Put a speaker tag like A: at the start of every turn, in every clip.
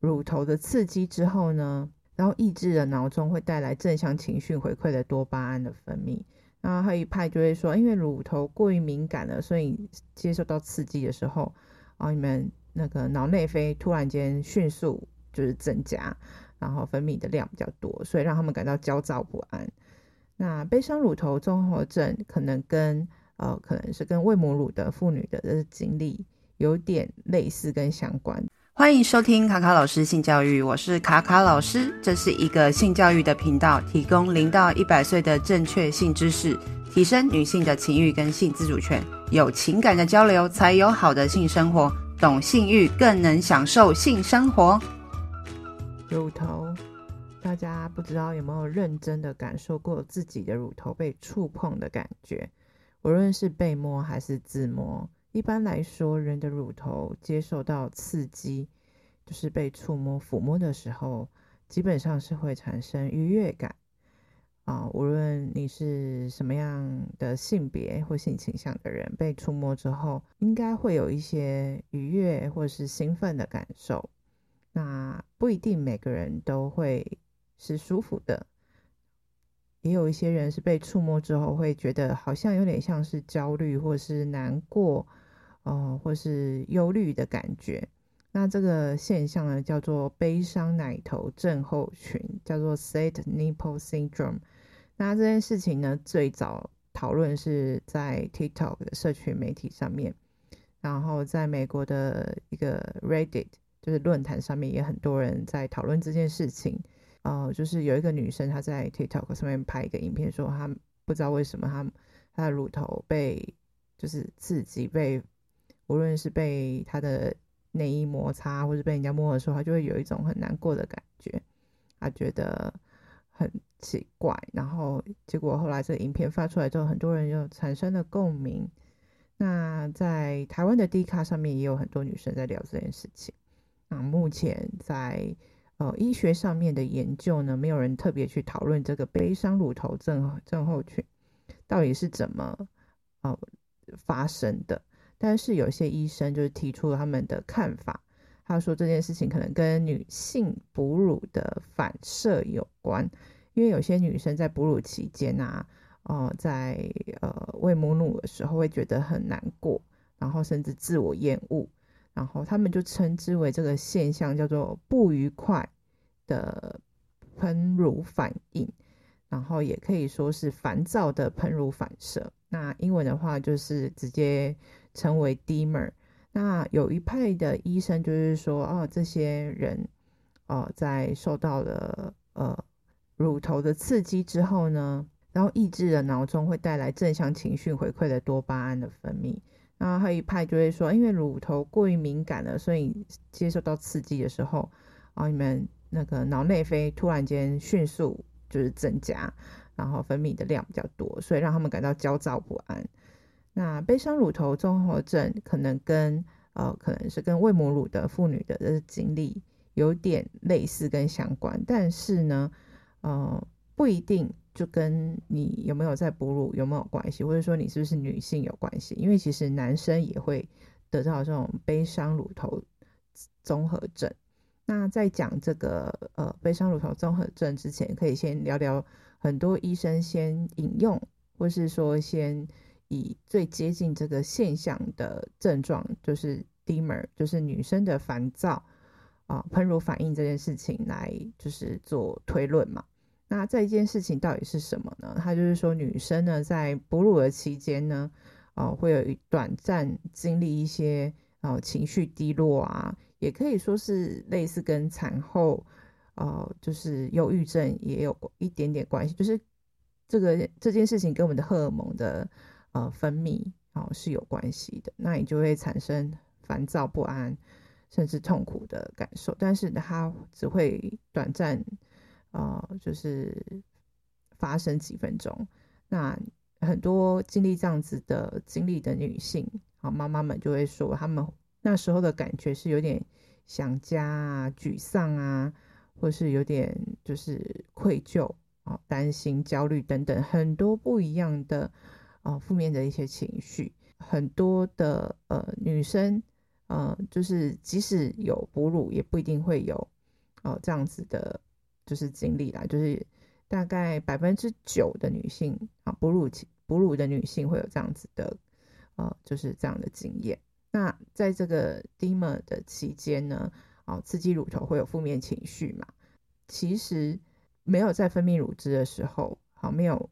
A: 乳头的刺激之后呢，然后抑制了脑中会带来正向情绪回馈的多巴胺的分泌。然后还有一派就会说，因为乳头过于敏感了，所以接受到刺激的时候，啊，你们那个脑内啡突然间迅速就是增加，然后分泌的量比较多，所以让他们感到焦躁不安。那悲伤乳头综合症可能跟呃，可能是跟喂母乳的妇女的这经历有点类似跟相关。
B: 欢迎收听卡卡老师性教育，我是卡卡老师，这是一个性教育的频道，提供零到一百岁的正确性知识，提升女性的情欲跟性自主权，有情感的交流才有好的性生活，懂性欲更能享受性生活。
A: 乳头，大家不知道有没有认真的感受过自己的乳头被触碰的感觉，无论是被摸还是自摸。一般来说，人的乳头接受到刺激，就是被触摸、抚摸的时候，基本上是会产生愉悦感啊。无论你是什么样的性别或性倾向的人，被触摸之后，应该会有一些愉悦或是兴奋的感受。那不一定每个人都会是舒服的。也有一些人是被触摸之后会觉得好像有点像是焦虑或是难过，哦、或是忧虑的感觉。那这个现象呢，叫做悲伤奶头症候群，叫做 Sad Nipple Syndrome。那这件事情呢，最早讨论是在 TikTok 的社群媒体上面，然后在美国的一个 Reddit 就是论坛上面也很多人在讨论这件事情。呃，就是有一个女生，她在 TikTok 上面拍一个影片，说她不知道为什么她她的乳头被就是刺激，被无论是被她的内衣摩擦，或是被人家摸的时候，她就会有一种很难过的感觉，她觉得很奇怪。然后结果后来这个影片发出来之后，很多人又产生了共鸣。那在台湾的 D 卡上面也有很多女生在聊这件事情。那目前在呃，医学上面的研究呢，没有人特别去讨论这个悲伤乳头症症候群到底是怎么呃发生的。但是有些医生就是提出了他们的看法，他说这件事情可能跟女性哺乳的反射有关，因为有些女生在哺乳期间啊，呃，在呃喂母乳的时候会觉得很难过，然后甚至自我厌恶。然后他们就称之为这个现象叫做不愉快的喷乳反应，然后也可以说是烦躁的喷乳反射。那英文的话就是直接称为 DIMER。那有一派的医生就是说，哦，这些人哦，在受到了呃乳头的刺激之后呢，然后抑制了脑中会带来正向情绪回馈的多巴胺的分泌。那还有一派就会说，因为乳头过于敏感了，所以接受到刺激的时候，啊，你们那个脑内啡突然间迅速就是增加，然后分泌的量比较多，所以让他们感到焦躁不安。那悲伤乳头综合症可能跟呃，可能是跟喂母乳的妇女的这个经历有点类似跟相关，但是呢，呃，不一定。就跟你有没有在哺乳有没有关系，或者说你是不是女性有关系？因为其实男生也会得到这种悲伤乳头综合症。那在讲这个呃悲伤乳头综合症之前，可以先聊聊很多医生先引用，或是说先以最接近这个现象的症状，就是 DIMER，就是女生的烦躁啊喷乳反应这件事情来就是做推论嘛。那这一件事情到底是什么呢？它就是说，女生呢在哺乳的期间呢，啊、会有一短暂经历一些啊情绪低落啊，也可以说是类似跟产后呃就是忧郁症也有一点点关系，就是这个这件事情跟我们的荷尔蒙的呃分泌哦、是有关系的，那你就会产生烦躁不安甚至痛苦的感受，但是它只会短暂。呃，就是发生几分钟，那很多经历这样子的经历的女性啊，妈妈们就会说，她们那时候的感觉是有点想家啊、沮丧啊，或是有点就是愧疚啊、担心、焦虑等等，很多不一样的啊负面的一些情绪。很多的呃女生呃，就是即使有哺乳，也不一定会有呃这样子的，就是经历啦。就是大概百分之九的女性啊，哺乳期哺乳的女性会有这样子的，呃，就是这样的经验。那在这个 DIMER 的期间呢，啊，刺激乳头会有负面情绪嘛？其实没有在分泌乳汁的时候，好，没有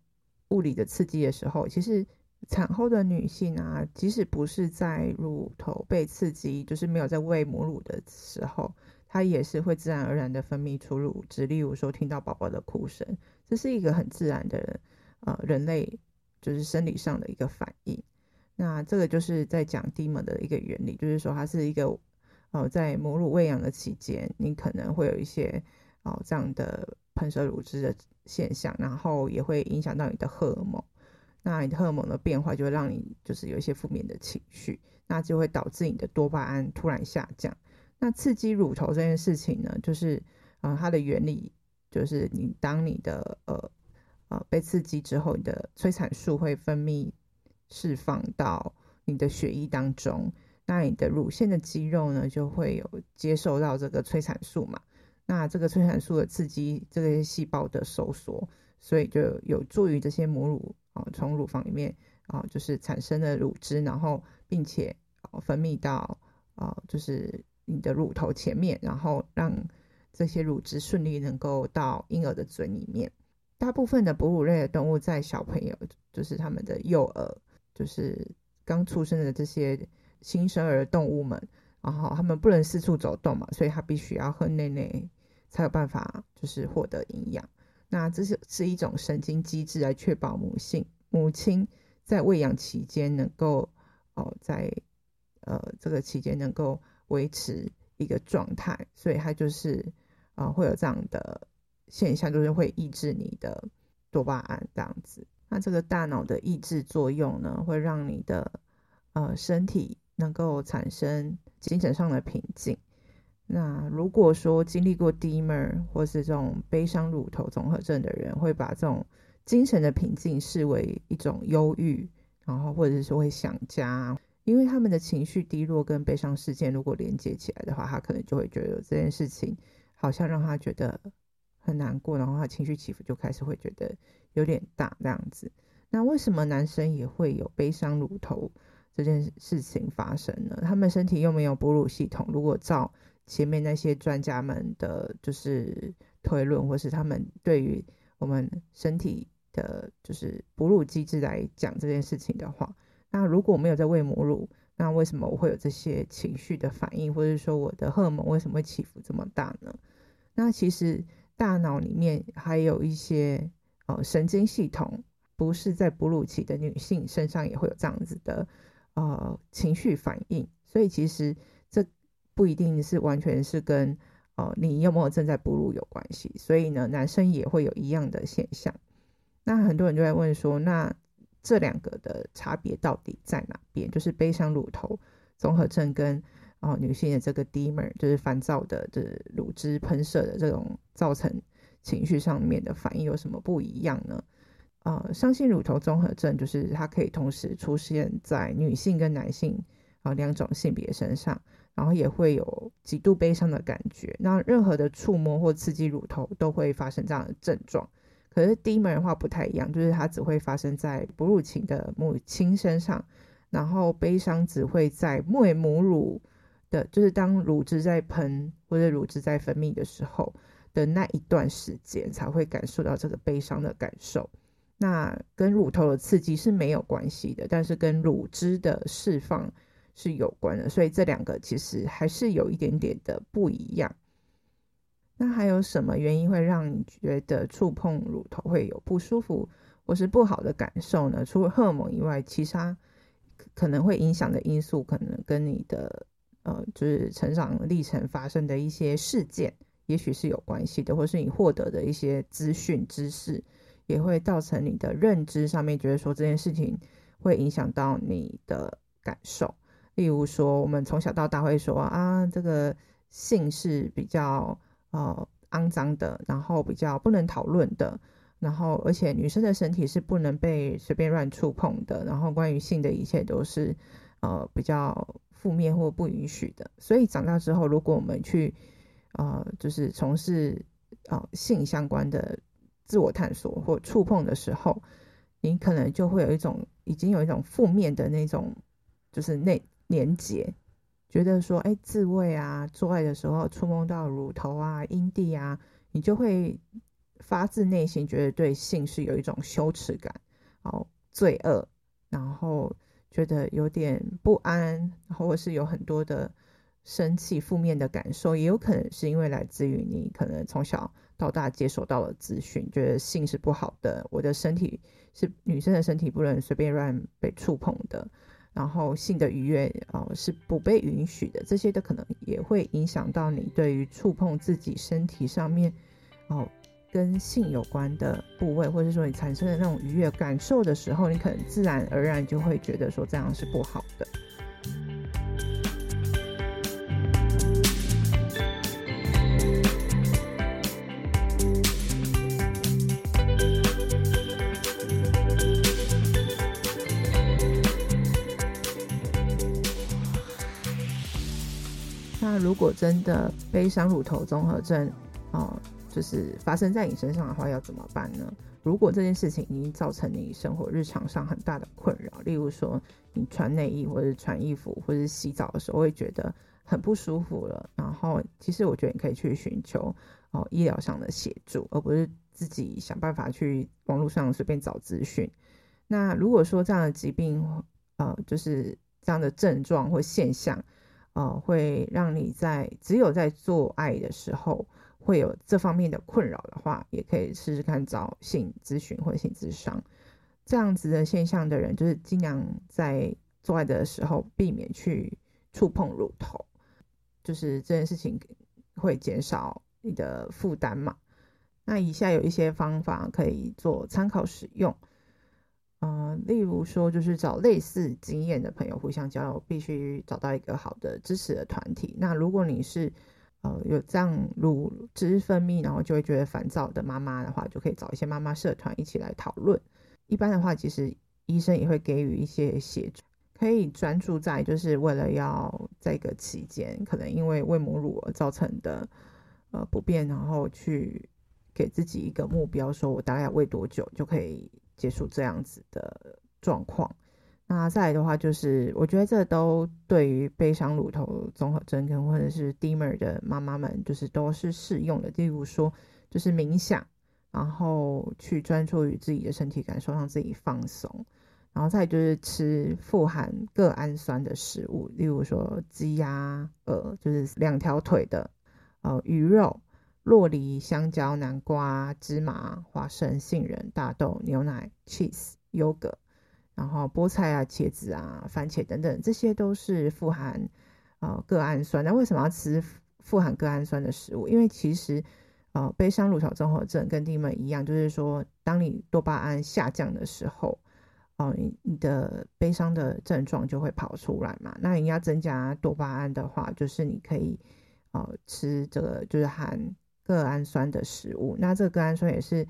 A: 物理的刺激的时候，其实产后的女性啊，即使不是在乳头被刺激，就是没有在喂母乳的时候，她也是会自然而然的分泌出乳汁。例如说，听到宝宝的哭声，这是一个很自然的，呃，人类就是生理上的一个反应。那这个就是在讲 DIM 的一个原理，就是说它是一个，呃，在母乳喂养的期间，你可能会有一些。哦，这样的喷射乳汁的现象，然后也会影响到你的荷尔蒙。那你的荷尔蒙的变化就会让你就是有一些负面的情绪，那就会导致你的多巴胺突然下降。那刺激乳头这件事情呢，就是呃它的原理就是你当你的呃呃被刺激之后，你的催产素会分泌释放到你的血液当中，那你的乳腺的肌肉呢就会有接受到这个催产素嘛。那这个催产素的刺激，这些细胞的收缩，所以就有助于这些母乳啊，从乳房里面啊，就是产生的乳汁，然后并且分泌到啊，就是你的乳头前面，然后让这些乳汁顺利能够到婴儿的嘴里面。大部分的哺乳类的动物在小朋友，就是他们的幼儿，就是刚出生的这些新生儿动物们，然后他们不能四处走动嘛，所以他必须要喝奶奶。才有办法就是获得营养，那这是是一种神经机制来确保母性母亲在喂养期间能够哦在呃这个期间能够维持一个状态，所以它就是啊、会有这样的现象，就是会抑制你的多巴胺这样子。那这个大脑的抑制作用呢，会让你的呃身体能够产生精神上的平静。那如果说经历过 DIMER 或是这种悲伤乳头综合症的人，会把这种精神的平静视为一种忧郁，然后或者是说会想家，因为他们的情绪低落跟悲伤事件如果连接起来的话，他可能就会觉得这件事情好像让他觉得很难过，然后他情绪起伏就开始会觉得有点大这样子。那为什么男生也会有悲伤乳头这件事情发生呢？他们身体又没有哺乳系统，如果照前面那些专家们的，就是推论，或是他们对于我们身体的，就是哺乳机制来讲这件事情的话，那如果没有在喂母乳，那为什么我会有这些情绪的反应，或者说我的荷尔蒙为什么会起伏这么大呢？那其实大脑里面还有一些呃神经系统，不是在哺乳期的女性身上也会有这样子的呃情绪反应，所以其实。不一定是完全是跟哦、你有没有正在哺乳有关系，所以呢，男生也会有一样的现象。那很多人就在问说，那这两个的差别到底在哪边？就是悲伤乳头综合症跟哦、女性的这个 DIMER，就是烦躁的这乳汁喷射的这种造成情绪上面的反应有什么不一样呢？呃，伤心乳头综合症就是它可以同时出现在女性跟男性啊、呃、两种性别身上。然后也会有极度悲伤的感觉，那任何的触摸或刺激乳头都会发生这样的症状。可是低门的话不太一样，就是它只会发生在哺乳期的母亲身上，然后悲伤只会在喂母乳的，就是当乳汁在喷或者乳汁在分泌的时候的那一段时间才会感受到这个悲伤的感受。那跟乳头的刺激是没有关系的，但是跟乳汁的释放。是有关的，所以这两个其实还是有一点点的不一样。那还有什么原因会让你觉得触碰乳头会有不舒服或是不好的感受呢？除了荷尔蒙以外，其他可能会影响的因素，可能跟你的呃，就是成长历程发生的一些事件，也许是有关系的，或是你获得的一些资讯知识，也会造成你的认知上面觉得说这件事情会影响到你的感受。例如说，我们从小到大会说啊，这个性是比较呃肮脏的，然后比较不能讨论的，然后而且女生的身体是不能被随便乱触碰的，然后关于性的一切都是呃比较负面或不允许的。所以长大之后，如果我们去呃，就是从事呃性相关的自我探索或触碰的时候，你可能就会有一种已经有一种负面的那种，就是那连结，觉得说，哎，自慰啊，做爱的时候触碰到乳头啊、阴蒂啊，你就会发自内心觉得对性是有一种羞耻感，哦，罪恶，然后觉得有点不安，或是有很多的生气、负面的感受，也有可能是因为来自于你可能从小到大接受到了资讯，觉得性是不好的，我的身体是女生的身体不能随便乱被触碰的，然后性的愉悦哦是不被允许的，这些都可能也会影响到你对于触碰自己身体上面哦跟性有关的部位，或者说你产生的那种愉悦感受的时候，你可能自然而然就会觉得说这样是不好的。如果真的悲伤乳头综合症，哦，就是发生在你身上的话，要怎么办呢？如果这件事情已经造成你生活日常上很大的困扰，例如说你穿内衣或者穿衣服或者洗澡的时候会觉得很不舒服了，然后其实我觉得你可以去寻求哦医疗上的协助，而不是自己想办法去网络上随便找资讯。那如果说这样的疾病，呃，就是这样的症状或现象。呃，会让你在只有在做爱的时候会有这方面的困扰的话，也可以试试看找性咨询或性咨商。这样子的现象的人，就是尽量在做爱的时候避免去触碰乳头，就是这件事情会减少你的负担嘛。那以下有一些方法可以做参考使用。呃，例如说，就是找类似经验的朋友互相交流，必须找到一个好的支持的团体。那如果你是呃有这样乳汁分泌，然后就会觉得烦躁的妈妈的话，就可以找一些妈妈社团一起来讨论。一般的话，其实医生也会给予一些协助，可以专注在就是为了要在一个期间，可能因为喂母乳而造成的呃不便，然后去给自己一个目标，说我大概要喂多久就可以。结束这样子的状况，那再来的话就是，我觉得这都对于悲伤乳头综合症跟或者是 DIMER 的妈妈们，就是都是适用的。例如说，就是冥想，然后去专注于自己的身体感受，让自己放松，然后再就是吃富含个氨酸的食物，例如说鸡鸭鹅，就是两条腿的呃鱼肉。洛梨、香蕉、南瓜、芝麻、花生、杏仁、大豆、牛奶、cheese、优格，然后菠菜啊、茄子啊、番茄等等，这些都是富含呃个氨酸。那为什么要吃富含个氨酸的食物？因为其实呃悲伤乳头综合症跟 DIMER 一样，就是说当你多巴胺下降的时候，哦、你你的悲伤的症状就会跑出来嘛。那你要增加多巴胺的话，就是你可以呃吃这个就是含。个氨酸的食物，那这个个氨酸也是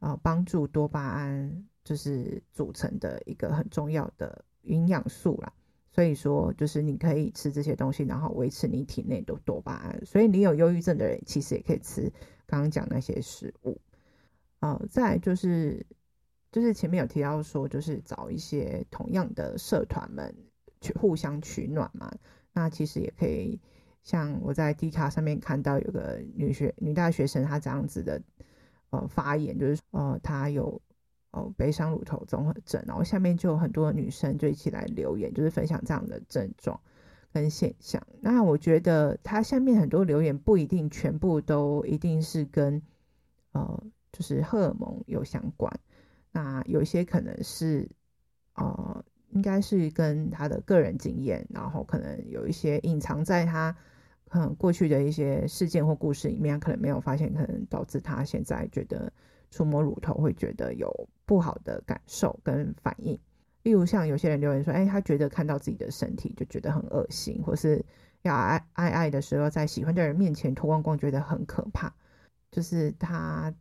A: 呃帮助多巴胺就是组成的一个很重要的营养素啦。所以说，就是你可以吃这些东西，然后维持你体内的多巴胺。所以你有忧郁症的人，其实也可以吃刚刚讲那些食物。呃，再来就是就是前面有提到说，就是找一些同样的社团们去互相取暖嘛。那其实也可以。像我在 D 卡上面看到有个女学女大学生，她这样子的呃发言，就是呃她有呃悲伤乳头综合症，然后下面就有很多女生就一起来留言，就是分享这样的症状跟现象。那我觉得她下面很多留言不一定全部都一定是跟呃就是荷尔蒙有相关，那有些可能是呃应该是跟他的个人经验，然后可能有一些隐藏在她。嗯，过去的一些事件或故事里面，可能没有发现，可能导致他现在觉得触摸乳头会觉得有不好的感受跟反应。例如，像有些人留言说，哎，他觉得看到自己的身体就觉得很恶心，或是要爱爱爱的时候，在喜欢的人面前脱光光，觉得很可怕。就是他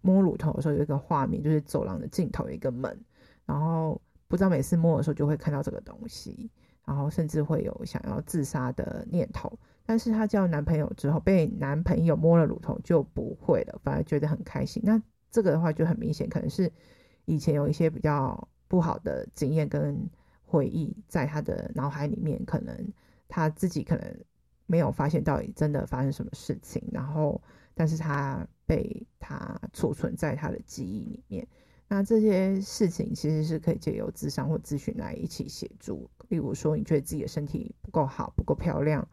A: 摸乳头的时候有一个画面，就是走廊的尽头有一个门，然后不知道每次摸的时候就会看到这个东西。然后甚至会有想要自杀的念头。但是她交男朋友之后，被男朋友摸了乳头就不会了，反而觉得很开心。那这个的话就很明显，可能是以前有一些比较不好的经验跟回忆在她的脑海里面，可能她自己可能没有发现到底真的发生什么事情，然后但是她被她储存在她的记忆里面。那这些事情其实是可以借由咨商或咨询来一起协助。例如说，你觉得自己的身体不够好、不够漂亮。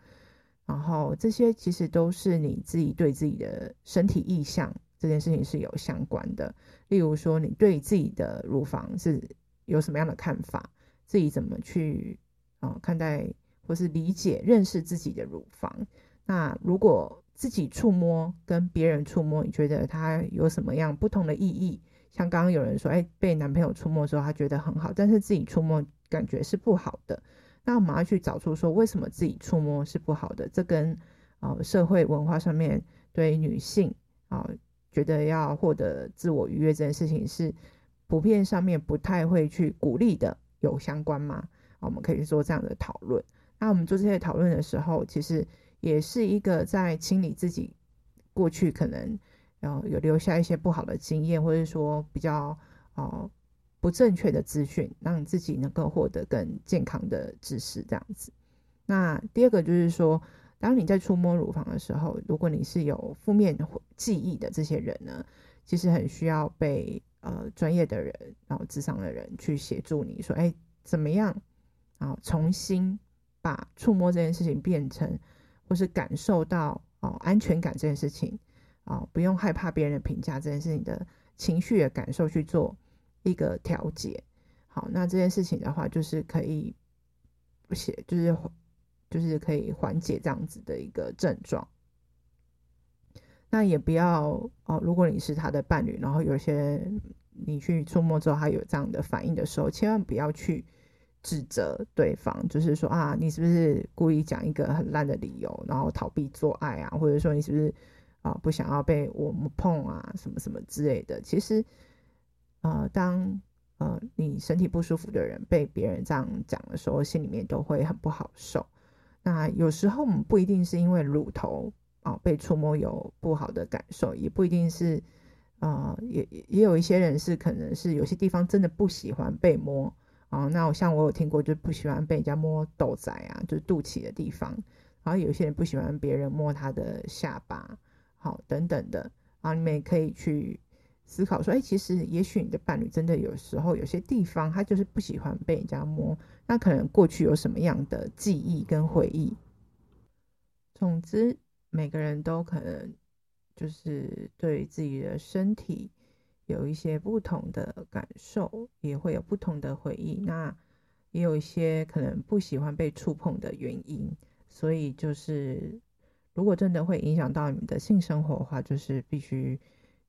A: 然后这些其实都是你自己对自己的身体意向这件事情是有相关的。例如说，你对自己的乳房是有什么样的看法？自己怎么去啊、看待或是理解、认识自己的乳房？那如果自己触摸跟别人触摸，你觉得它有什么样不同的意义？像刚刚有人说，哎，被男朋友触摸的时候，他觉得很好，但是自己触摸感觉是不好的。那我们要去找出说，为什么自己触摸是不好的？这跟呃社会文化上面对女性啊、觉得要获得自我愉悦这件事情是普遍上面不太会去鼓励的，有相关吗？我们可以去做这样的讨论。那我们做这些讨论的时候，其实也是一个在清理自己过去可能然后有留下一些不好的经验，或者说比较哦。呃不正确的资讯，让你自己能够获得更健康的知识，这样子。那第二个就是说，当你在触摸乳房的时候，如果你是有负面记忆的这些人呢，其实很需要被呃专业的人，然后智商的人去协助你说，哎，怎么样啊，重新把触摸这件事情变成，或是感受到哦安全感这件事情啊，不用害怕别人的评价这件事情的情绪的感受去做。一个调节，好，那这件事情的话，就是可以不写，就是就是可以缓解这样子的一个症状。那也不要哦，如果你是他的伴侣，然后有些你去触摸之后，他有这样的反应的时候，千万不要去指责对方，就是说啊，你是不是故意讲一个很烂的理由，然后逃避做爱啊，或者说你是不是啊不想要被我们碰啊，什么什么之类的，其实。呃，当呃你身体不舒服的人被别人这样讲的时候，心里面都会很不好受。那有时候我们不一定是因为乳头啊、被触摸有不好的感受，也不一定是呃也也有一些人是可能是有些地方真的不喜欢被摸啊、那我像我有听过，就不喜欢被人家摸豆仔啊，就是肚脐的地方。然后有些人不喜欢别人摸他的下巴，好等等的啊，你们也可以去。思考说，哎，其实也许你的伴侣真的有时候有些地方他就是不喜欢被人家摸，那可能过去有什么样的记忆跟回忆。总之，每个人都可能就是对自己的身体有一些不同的感受，也会有不同的回忆。那也有一些可能不喜欢被触碰的原因，所以就是如果真的会影响到你们的性生活的话，就是必须。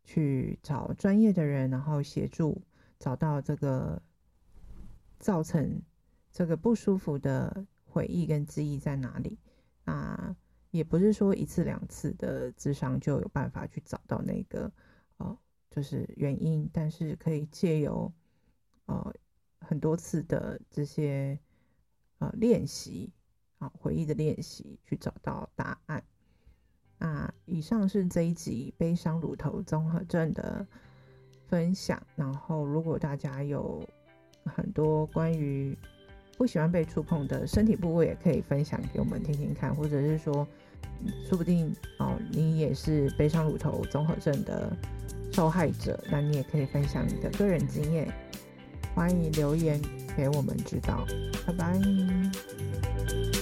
A: 去找专业的人，然后协助找到这个造成这个不舒服的回忆跟记忆在哪里。啊，也不是说一次两次的智商就有办法去找到那个呃，就是原因，但是可以借由呃很多次的这些呃练习啊，回忆的练习去找到答案。那以上是这一集悲伤乳头综合症的分享。然后，如果大家有很多关于不喜欢被触碰的身体部位，也可以分享给我们听听看，或者是说，说不定哦，你也是悲伤乳头综合症的受害者，那你也可以分享你的个人经验，欢迎留言给我们知道。拜拜。